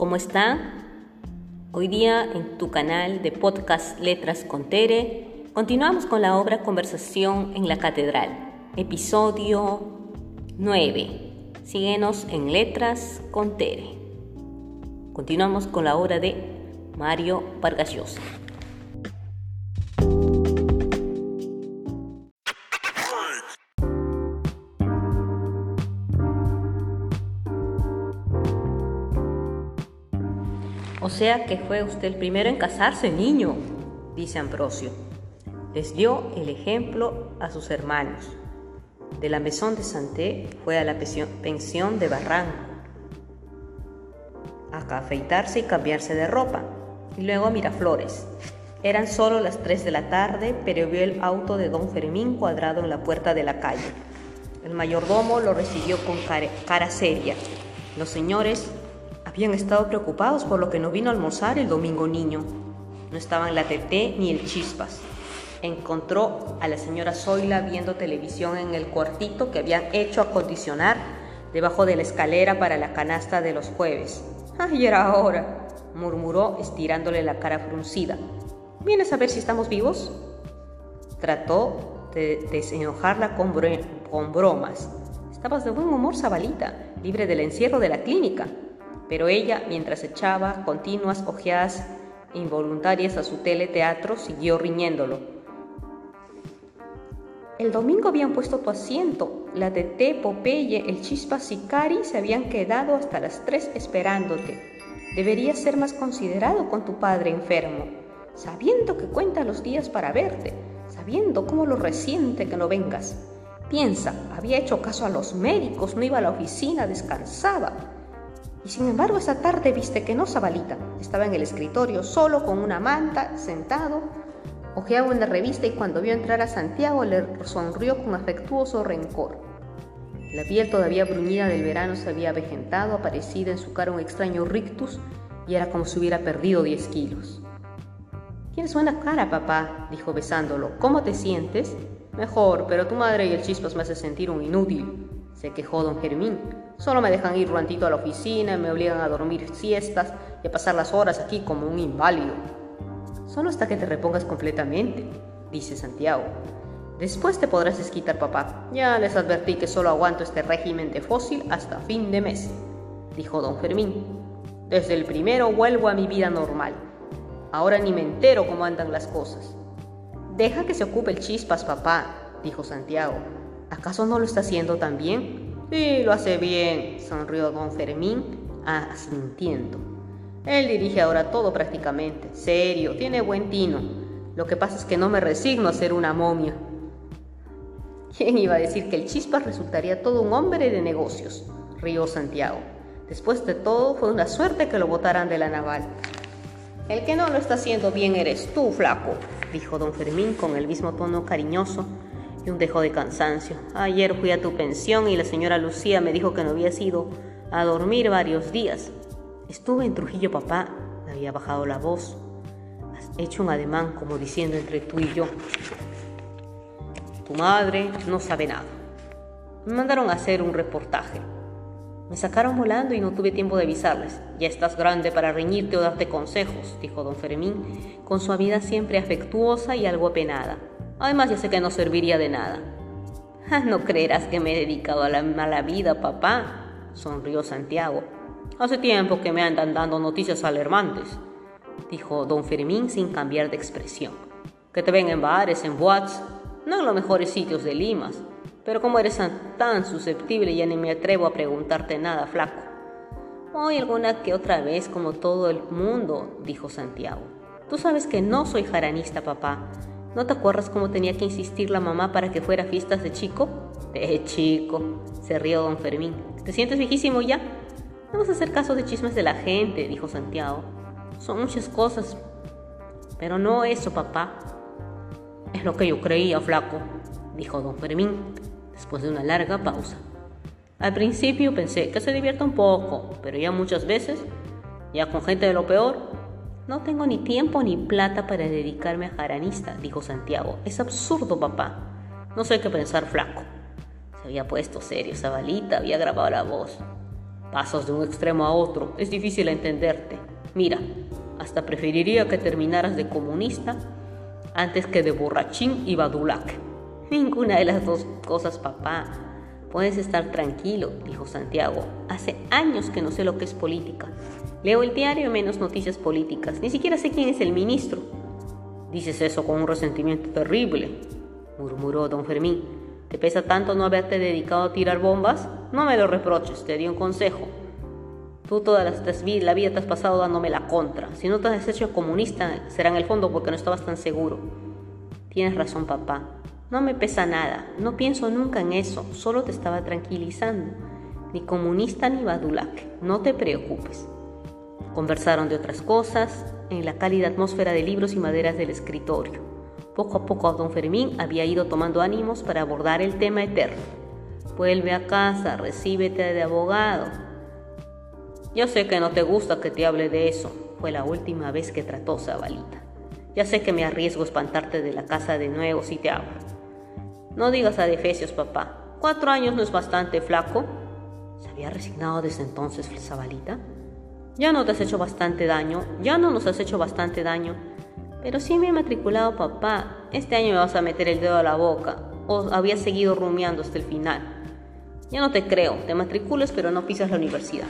¿Cómo está? Hoy día en tu canal de podcast Letras con Tere continuamos con la obra Conversación en la Catedral, episodio 9. Síguenos en Letras con Tere. Continuamos con la obra de Mario Vargas Llosa. O sea que fue usted el primero en casarse, niño, dice Ambrosio. Les dio el ejemplo a sus hermanos. De la Maison de Santé fue a la pensión de Barranco, a afeitarse y cambiarse de ropa, y luego a Miraflores. Eran solo las 3 de la tarde, pero vio el auto de don Fermín cuadrado en la puerta de la calle. El mayordomo lo recibió con cara seria. Los señores habían estado preocupados por lo que no vino a almorzar el domingo niño. No estaban la Teté ni el Chispas. Encontró a la señora Zoila viendo televisión en el cuartito que habían hecho acondicionar debajo de la escalera para la canasta de los jueves. ¡Ay, era hora! murmuró estirándole la cara fruncida. ¿Vienes a ver si estamos vivos? Trató de desenojarla con, con bromas. Estabas de buen humor, Zabalita, libre del encierro de la clínica pero ella, mientras echaba continuas ojeadas involuntarias a su teleteatro, siguió riñéndolo. El domingo habían puesto tu asiento. La Tete, Popeye, el Chispa Sicari se habían quedado hasta las tres esperándote. Deberías ser más considerado con tu padre enfermo, sabiendo que cuenta los días para verte, sabiendo cómo lo resiente que no vengas. Piensa, había hecho caso a los médicos, no iba a la oficina, descansaba. Sin embargo esa tarde viste que no Zabalita. Estaba en el escritorio solo con una manta, sentado. Ojeaba una revista y cuando vio entrar a Santiago le sonrió con afectuoso rencor. La piel todavía bruñida del verano se había avejentado, aparecida en su cara un extraño rictus y era como si hubiera perdido 10 kilos. Tienes buena cara, papá, dijo besándolo. ¿Cómo te sientes? Mejor, pero tu madre y el chispas me hace sentir un inútil, se quejó don Germín. Solo me dejan ir un a la oficina, me obligan a dormir siestas y a pasar las horas aquí como un inválido. Solo hasta que te repongas completamente, dice Santiago. Después te podrás desquitar, papá. Ya les advertí que solo aguanto este régimen de fósil hasta fin de mes, dijo don Fermín. Desde el primero vuelvo a mi vida normal. Ahora ni me entero cómo andan las cosas. Deja que se ocupe el chispas, papá, dijo Santiago. ¿Acaso no lo está haciendo tan bien? Sí, lo hace bien, sonrió don Fermín, asintiendo. Él dirige ahora todo prácticamente, serio, tiene buen tino. Lo que pasa es que no me resigno a ser una momia. ¿Quién iba a decir que el Chispas resultaría todo un hombre de negocios? rió Santiago. Después de todo, fue una suerte que lo botaran de la naval. El que no lo está haciendo bien eres tú, flaco, dijo don Fermín con el mismo tono cariñoso y un dejo de cansancio. Ayer fui a tu pensión y la señora Lucía me dijo que no había ido a dormir varios días. Estuve en Trujillo, papá. Me había bajado la voz. Has hecho un ademán como diciendo entre tú y yo. Tu madre no sabe nada. Me mandaron a hacer un reportaje. Me sacaron volando y no tuve tiempo de avisarles. Ya estás grande para reñirte o darte consejos, dijo don Fermín, con su vida siempre afectuosa y algo apenada. Además, ya sé que no serviría de nada. Ah, no creerás que me he dedicado a la mala vida, papá, sonrió Santiago. Hace tiempo que me andan dando noticias alarmantes, dijo don Fermín sin cambiar de expresión. Que te ven en bares, en boats, no en los mejores sitios de Limas. Pero como eres tan susceptible, ya ni me atrevo a preguntarte nada, flaco. Hoy alguna que otra vez, como todo el mundo, dijo Santiago. Tú sabes que no soy jaranista, papá, ¿No te acuerdas cómo tenía que insistir la mamá para que fuera a fiestas de chico? De chico, se rió don Fermín. ¿Te sientes viejísimo ya? No vas a hacer caso de chismes de la gente, dijo Santiago. Son muchas cosas. Pero no eso, papá. Es lo que yo creía, flaco, dijo don Fermín, después de una larga pausa. Al principio pensé que se divierta un poco, pero ya muchas veces, ya con gente de lo peor, no tengo ni tiempo ni plata para dedicarme a jaranista, dijo Santiago. Es absurdo, papá. No sé qué pensar, flaco. Se había puesto serio, Zabalita había grabado la voz. Pasas de un extremo a otro, es difícil entenderte. Mira, hasta preferiría que terminaras de comunista antes que de borrachín y badulac. Ninguna de las dos cosas, papá. Puedes estar tranquilo, dijo Santiago. Hace años que no sé lo que es política. Leo el diario menos noticias políticas. Ni siquiera sé quién es el ministro. Dices eso con un resentimiento terrible, murmuró don Fermín. ¿Te pesa tanto no haberte dedicado a tirar bombas? No me lo reproches, te di un consejo. Tú toda la vida te has pasado dándome la contra. Si no te has hecho comunista, será en el fondo porque no estabas tan seguro. Tienes razón, papá. No me pesa nada. No pienso nunca en eso. Solo te estaba tranquilizando. Ni comunista ni badulac. No te preocupes. Conversaron de otras cosas en la cálida atmósfera de libros y maderas del escritorio. Poco a poco don Fermín había ido tomando ánimos para abordar el tema eterno. Vuelve a casa, recíbete de abogado, ya sé que no te gusta que te hable de eso, fue la última vez que trató Zabalita. Ya sé que me arriesgo a espantarte de la casa de nuevo si te hablo. No digas a defecios, papá. Cuatro años no es bastante flaco. ¿Se había resignado desde entonces Zabalita? Ya no te has hecho bastante daño, ya no nos has hecho bastante daño. Pero sí me he matriculado, papá. Este año me vas a meter el dedo a la boca. ¿O habías seguido rumiando hasta el final? Ya no te creo. Te matriculas pero no pisas la universidad.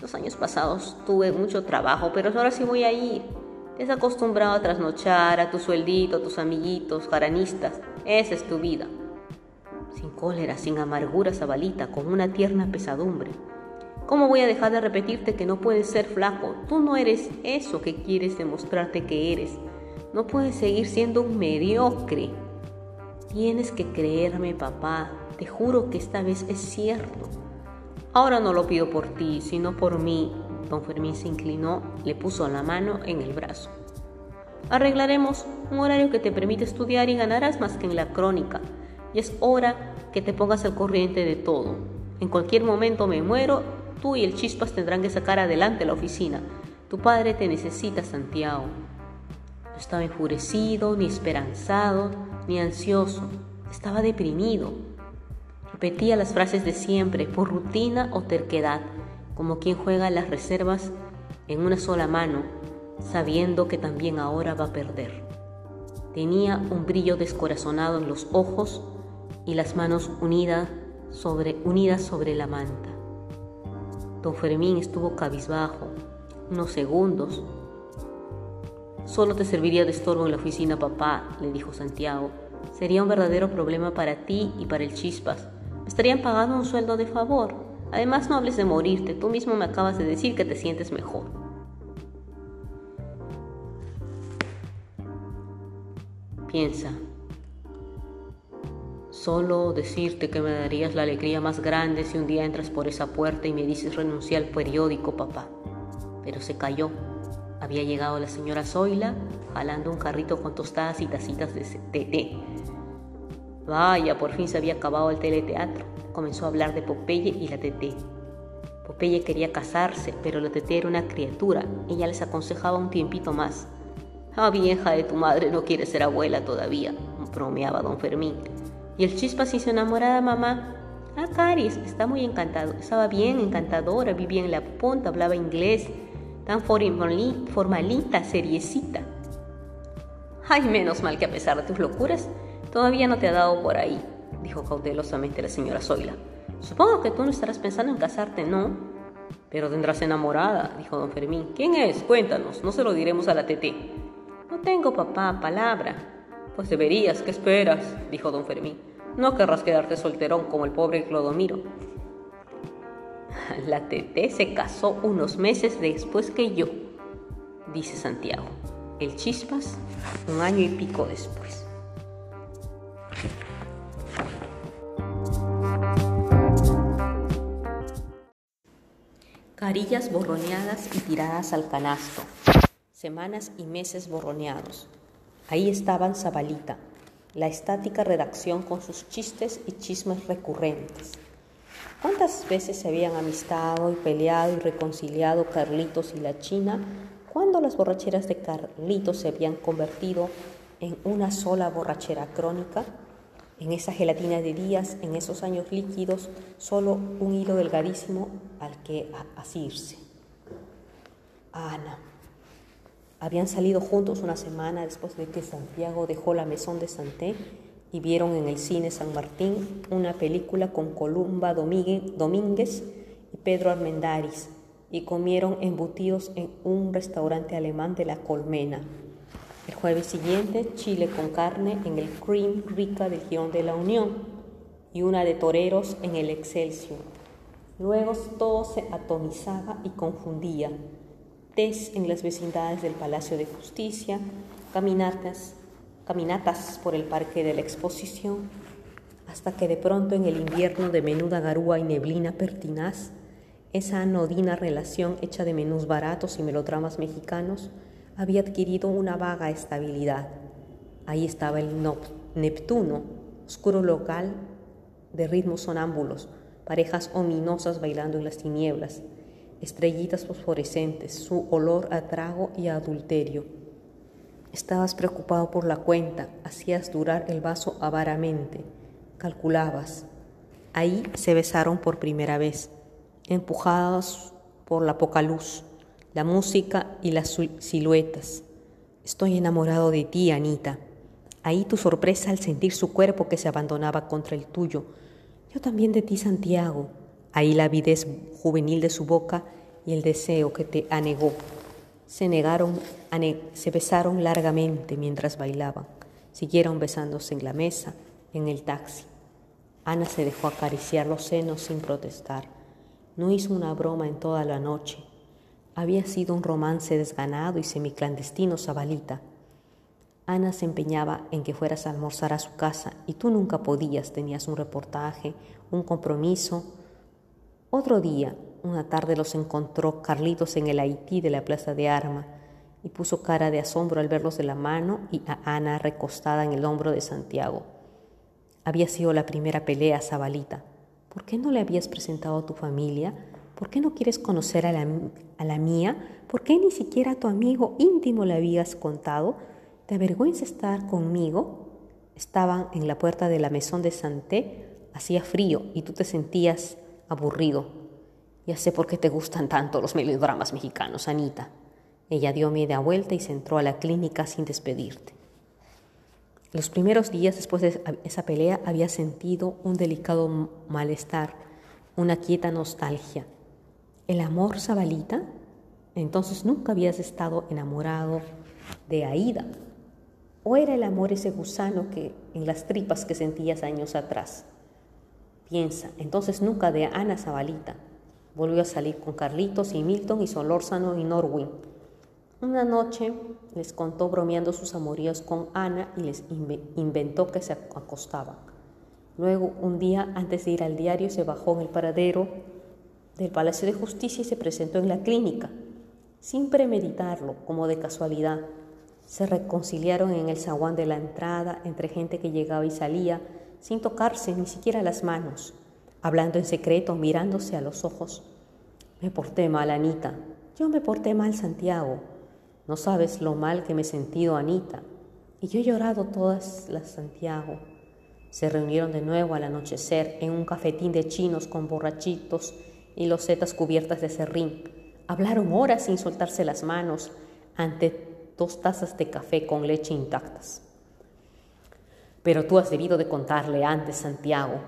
Los años pasados tuve mucho trabajo, pero ahora sí voy a ir. Te has acostumbrado a trasnochar, a tu sueldito, a tus amiguitos, jaranistas. Esa es tu vida. Sin cólera, sin amargura, Zabalita, con una tierna pesadumbre. ¿Cómo voy a dejar de repetirte que no puedes ser flaco? Tú no eres eso que quieres demostrarte que eres. No puedes seguir siendo un mediocre. Tienes que creerme, papá. Te juro que esta vez es cierto. Ahora no lo pido por ti, sino por mí. Don Fermín se inclinó, le puso la mano en el brazo. Arreglaremos un horario que te permite estudiar y ganarás más que en la crónica. Y es hora que te pongas al corriente de todo. En cualquier momento me muero, tú y el Chispas tendrán que sacar adelante la oficina. Tu padre te necesita, Santiago. No estaba enfurecido, ni esperanzado, ni ansioso. Estaba deprimido Repetía las frases de siempre, por rutina o terquedad, como quien juega las reservas en una sola mano, sabiendo que también ahora va a perder. Tenía un brillo descorazonado en los ojos y las manos unidas sobre, la manta. Don Fermín estuvo cabizbajo unos segundos. Solo te serviría de estorbo en la oficina, papá, le dijo Santiago. Sería un verdadero problema para ti y para el Chispas estarían pagando un sueldo de favor. Además, no hables de morirte, tú mismo me acabas de decir que te sientes mejor. Piensa, solo decirte que me darías la alegría más grande si un día entras por esa puerta y me dices renunciar al periódico, papá. Pero se cayó. Había llegado la señora Zoila jalando un carrito con tostadas y tacitas de té. Vaya, por fin se había acabado el teleteatro. Comenzó a hablar de Popeye y la Tete. Popeye quería casarse, pero la Tete era una criatura. Ella les aconsejaba un tiempito más. Ah, vieja de tu madre, no quiere ser abuela todavía, bromeaba don Fermín. Y el chispa se hizo enamorada, mamá. Ah, Caris, está muy encantado. Estaba bien encantadora, vivía en la punta, hablaba inglés, tan formalita, seriecita. Ay, menos mal que a pesar de tus locuras, Todavía no te ha dado por ahí, dijo cautelosamente la señora Zoila. Supongo que tú no estarás pensando en casarte, ¿no? Pero tendrás enamorada, dijo don Fermín. ¿Quién es? Cuéntanos, no se lo diremos a la TT. No tengo, papá, palabra. Pues deberías, ¿qué esperas? dijo don Fermín. No querrás quedarte solterón como el pobre Clodomiro. La TT se casó unos meses después que yo, dice Santiago. El Chispas, un año y pico después. Carillas borroneadas y tiradas al canasto. Semanas y meses borroneados. Ahí estaban Zabalita, la estática redacción con sus chistes y chismes recurrentes. ¿Cuántas veces se habían amistado y peleado y reconciliado Carlitos y la China cuando las borracheras de Carlitos se habían convertido en una sola borrachera crónica? En esa gelatina de días, en esos años líquidos, solo un hilo delgadísimo al que asirse. Ana. Habían salido juntos una semana después de que Santiago dejó la mesón de Santé y vieron en el cine San Martín una película con Columba Domínguez y Pedro Armendáriz y comieron embutidos en un restaurante alemán de La Colmena. Jueves siguiente, chile con carne en el Cream Rica del Girón de la Unión y una de toreros en el Excelsior. Luego todo se atomizaba y confundía. Tés en las vecindades del Palacio de Justicia, caminatas caminatas por el parque de la exposición, hasta que de pronto en el invierno de menuda garúa y neblina pertinaz, esa anodina relación hecha de menús baratos y melodramas mexicanos había adquirido una vaga estabilidad. Ahí estaba el Neptuno, oscuro local de ritmos sonámbulos, parejas ominosas bailando en las tinieblas, estrellitas fosforescentes, su olor a trago y adulterio Estabas preocupado por la cuenta, hacías durar el vaso avaramente, calculabas. Ahí se besaron por primera vez, empujados por la poca luz, la música y las siluetas. Estoy enamorado de ti, Anita. Ahí tu sorpresa al sentir su cuerpo que se abandonaba contra el tuyo. Yo también de ti, Santiago. Ahí la avidez juvenil de su boca y el deseo que te anegó. Se negaron, se besaron largamente mientras bailaban. Siguieron besándose en la mesa, en el taxi. Ana se dejó acariciar los senos sin protestar. No hizo una broma en toda la noche. Había sido un romance desganado y semiclandestino, Zabalita. Ana se empeñaba en que fueras a almorzar a su casa y tú nunca podías, tenías un reportaje, un compromiso. Otro día, una tarde los encontró Carlitos en el Haití de la Plaza de Arma y puso cara de asombro al verlos de la mano y a Ana recostada en el hombro de Santiago. Había sido la primera pelea, Zabalita. ¿Por qué no le habías presentado a tu familia? ¿Por qué no quieres conocer a la, mía? ¿Por qué ni siquiera a tu amigo íntimo le habías contado? ¿Te avergüenza estar conmigo? Estaban en la puerta de la mesón de Santé, hacía frío y tú te sentías aburrido. Ya sé por qué te gustan tanto los melodramas mexicanos, Anita. Ella dio media vuelta y se entró a la clínica sin despedirte. Los primeros días después de esa pelea había sentido un delicado malestar, una quieta nostalgia. ¿El amor, Zabalita? Entonces nunca habías estado enamorado de Aida. ¿O era el amor ese gusano que en las tripas que sentías años atrás? Piensa, entonces nunca de Ana Zabalita. Volvió a salir con Carlitos y Milton y Solórzano y Norwin. Una noche les contó bromeando sus amoríos con Ana y les inventó que se acostaban. Luego, un día antes de ir al diario, se bajó en el paradero del Palacio de Justicia y se presentó en la clínica. Sin premeditarlo, como de casualidad, se reconciliaron en el zaguán de la entrada entre gente que llegaba y salía, sin tocarse ni siquiera las manos hablando en secreto, mirándose a los ojos. Me porté mal, Anita. Yo me porté mal, Santiago. No sabes lo mal que me he sentido, Anita. Y yo he llorado todas las Santiago. Se reunieron de nuevo al anochecer en un cafetín de chinos con borrachitos y losetas cubiertas de serrín. Hablaron horas sin soltarse las manos ante dos tazas de café con leche intactas. Pero tú has debido de contarle antes, Santiago,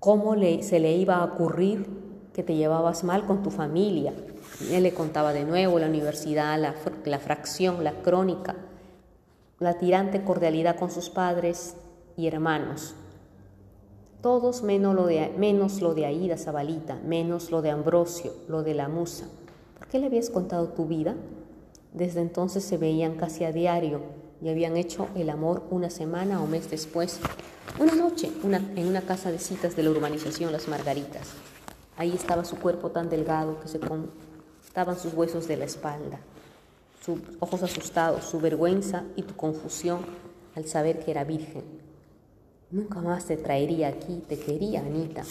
cómo se le iba a ocurrir que te llevabas mal con tu familia. Y él le contaba de nuevo la universidad, la fracción, la crónica, la tirante cordialidad con sus padres y hermanos. Todos menos lo de, menos lo de Aida Zabalita, menos lo de Ambrosio, lo de la musa. ¿Por qué le habías contado tu vida? Desde entonces se veían casi a diario y habían hecho el amor una semana o mes después una noche, en una casa de citas de la urbanización Las Margaritas. Ahí estaba su cuerpo tan delgado que se contaban sus huesos de la espalda, sus ojos asustados, su vergüenza y tu confusión al saber que era virgen. Nunca más te traería aquí, te quería, Anita.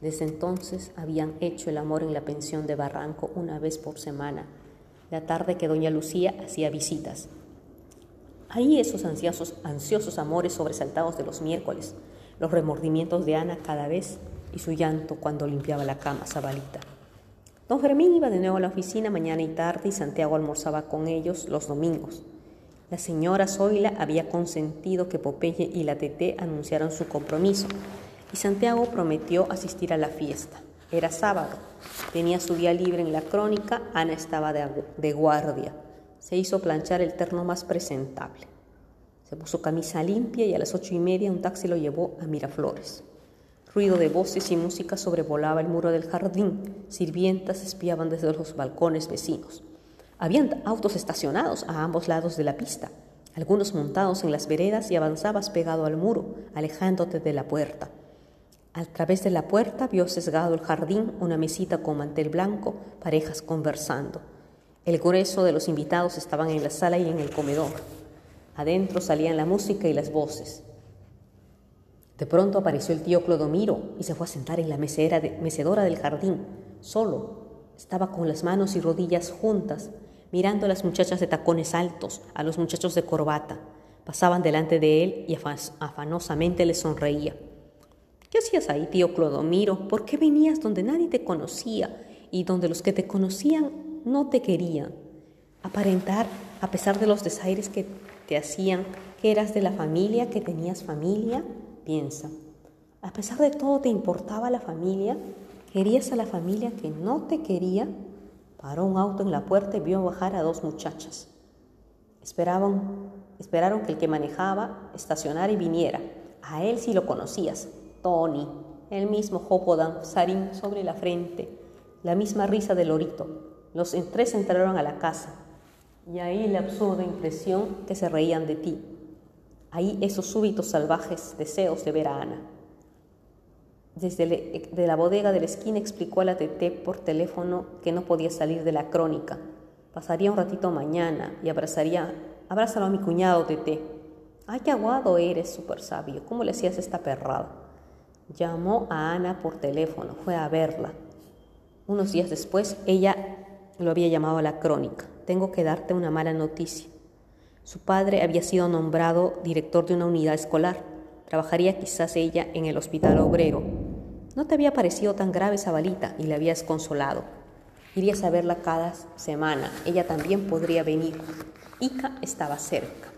Desde entonces habían hecho el amor en la pensión de Barranco una vez por semana, la tarde que doña Lucía hacía visitas. Ahí esos ansiosos, ansiosos amores sobresaltados de los miércoles, los remordimientos de Ana cada vez y su llanto cuando limpiaba la cama Zabalita. Don Fermín iba de nuevo a la oficina mañana y tarde y Santiago almorzaba con ellos los domingos. La señora Zoila había consentido que Popeye y la Tete anunciaran su compromiso y Santiago prometió asistir a la fiesta. Era sábado, tenía su día libre en la crónica, Ana estaba de, guardia. Se hizo planchar el terno más presentable. Se puso camisa limpia y a las ocho y media un taxi lo llevó a Miraflores. Ruido de voces y música sobrevolaba el muro del jardín. Sirvientas espiaban desde los balcones vecinos. Habían autos estacionados a ambos lados de la pista, algunos montados en las veredas y avanzabas pegado al muro, alejándote de la puerta. A través de la puerta vio sesgado el jardín una mesita con mantel blanco, parejas conversando. El grueso de los invitados estaban en la sala y en el comedor. Adentro salían la música y las voces. De pronto apareció el tío Clodomiro y se fue a sentar en la mecedora del jardín, solo. Estaba con las manos y rodillas juntas, mirando a las muchachas de tacones altos, a los muchachos de corbata. Pasaban delante de él y afanosamente le sonreía. ¿Qué hacías ahí, tío Clodomiro? ¿Por qué venías donde nadie te conocía y donde los que te conocían no te querían? Aparentar, a pesar de los desaires que te hacían, que eras de la familia, que tenías familia, Piensa, a pesar de todo te importaba la familia, querías a la familia que no te quería. Paró un auto en la puerta y vio bajar a dos muchachas. Esperaban, esperaron que el que manejaba estacionara y viniera. A él sí lo conocías, Tony, el mismo jopo danzarín sobre la frente, la misma risa del lorito. Los tres entraron a la casa y ahí la absurda impresión que se reían de ti ahí esos súbitos salvajes deseos de ver a Ana. Desde de la bodega de la esquina explicó a la Tete por teléfono que no podía salir de la crónica. Pasaría un ratito mañana y abrazaría, abrázalo a mi cuñado Tete. Ay, qué aguado eres, súper sabio. ¿Cómo le hacías esta perrada? Llamó a Ana por teléfono, fue a verla. Unos días después, ella lo había llamado a la crónica. Tengo que darte una mala noticia. Su padre había sido nombrado director de una unidad escolar. Trabajaría quizás ella en el hospital obrero. No te había parecido tan grave esa balita y le habías consolado. Irías a verla cada semana. Ella también podría venir. Ica estaba cerca.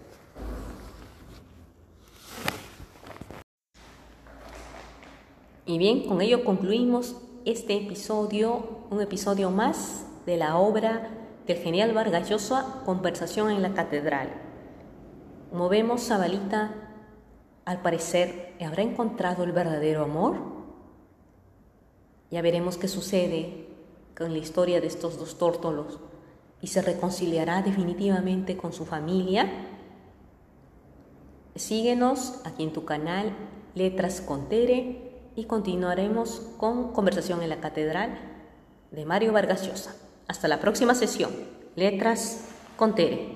Y bien, con ello concluimos este episodio, un episodio más de la obra del genial Vargas Llosa, Conversación en la Catedral. Como vemos, Zabalita, al parecer, habrá encontrado el verdadero amor. Ya veremos qué sucede con la historia de estos dos tórtolos y se reconciliará definitivamente con su familia. Síguenos aquí en tu canal Letras con Tere y continuaremos con Conversación en la Catedral de Mario Vargas Llosa. Hasta la próxima sesión. Letras con Tere.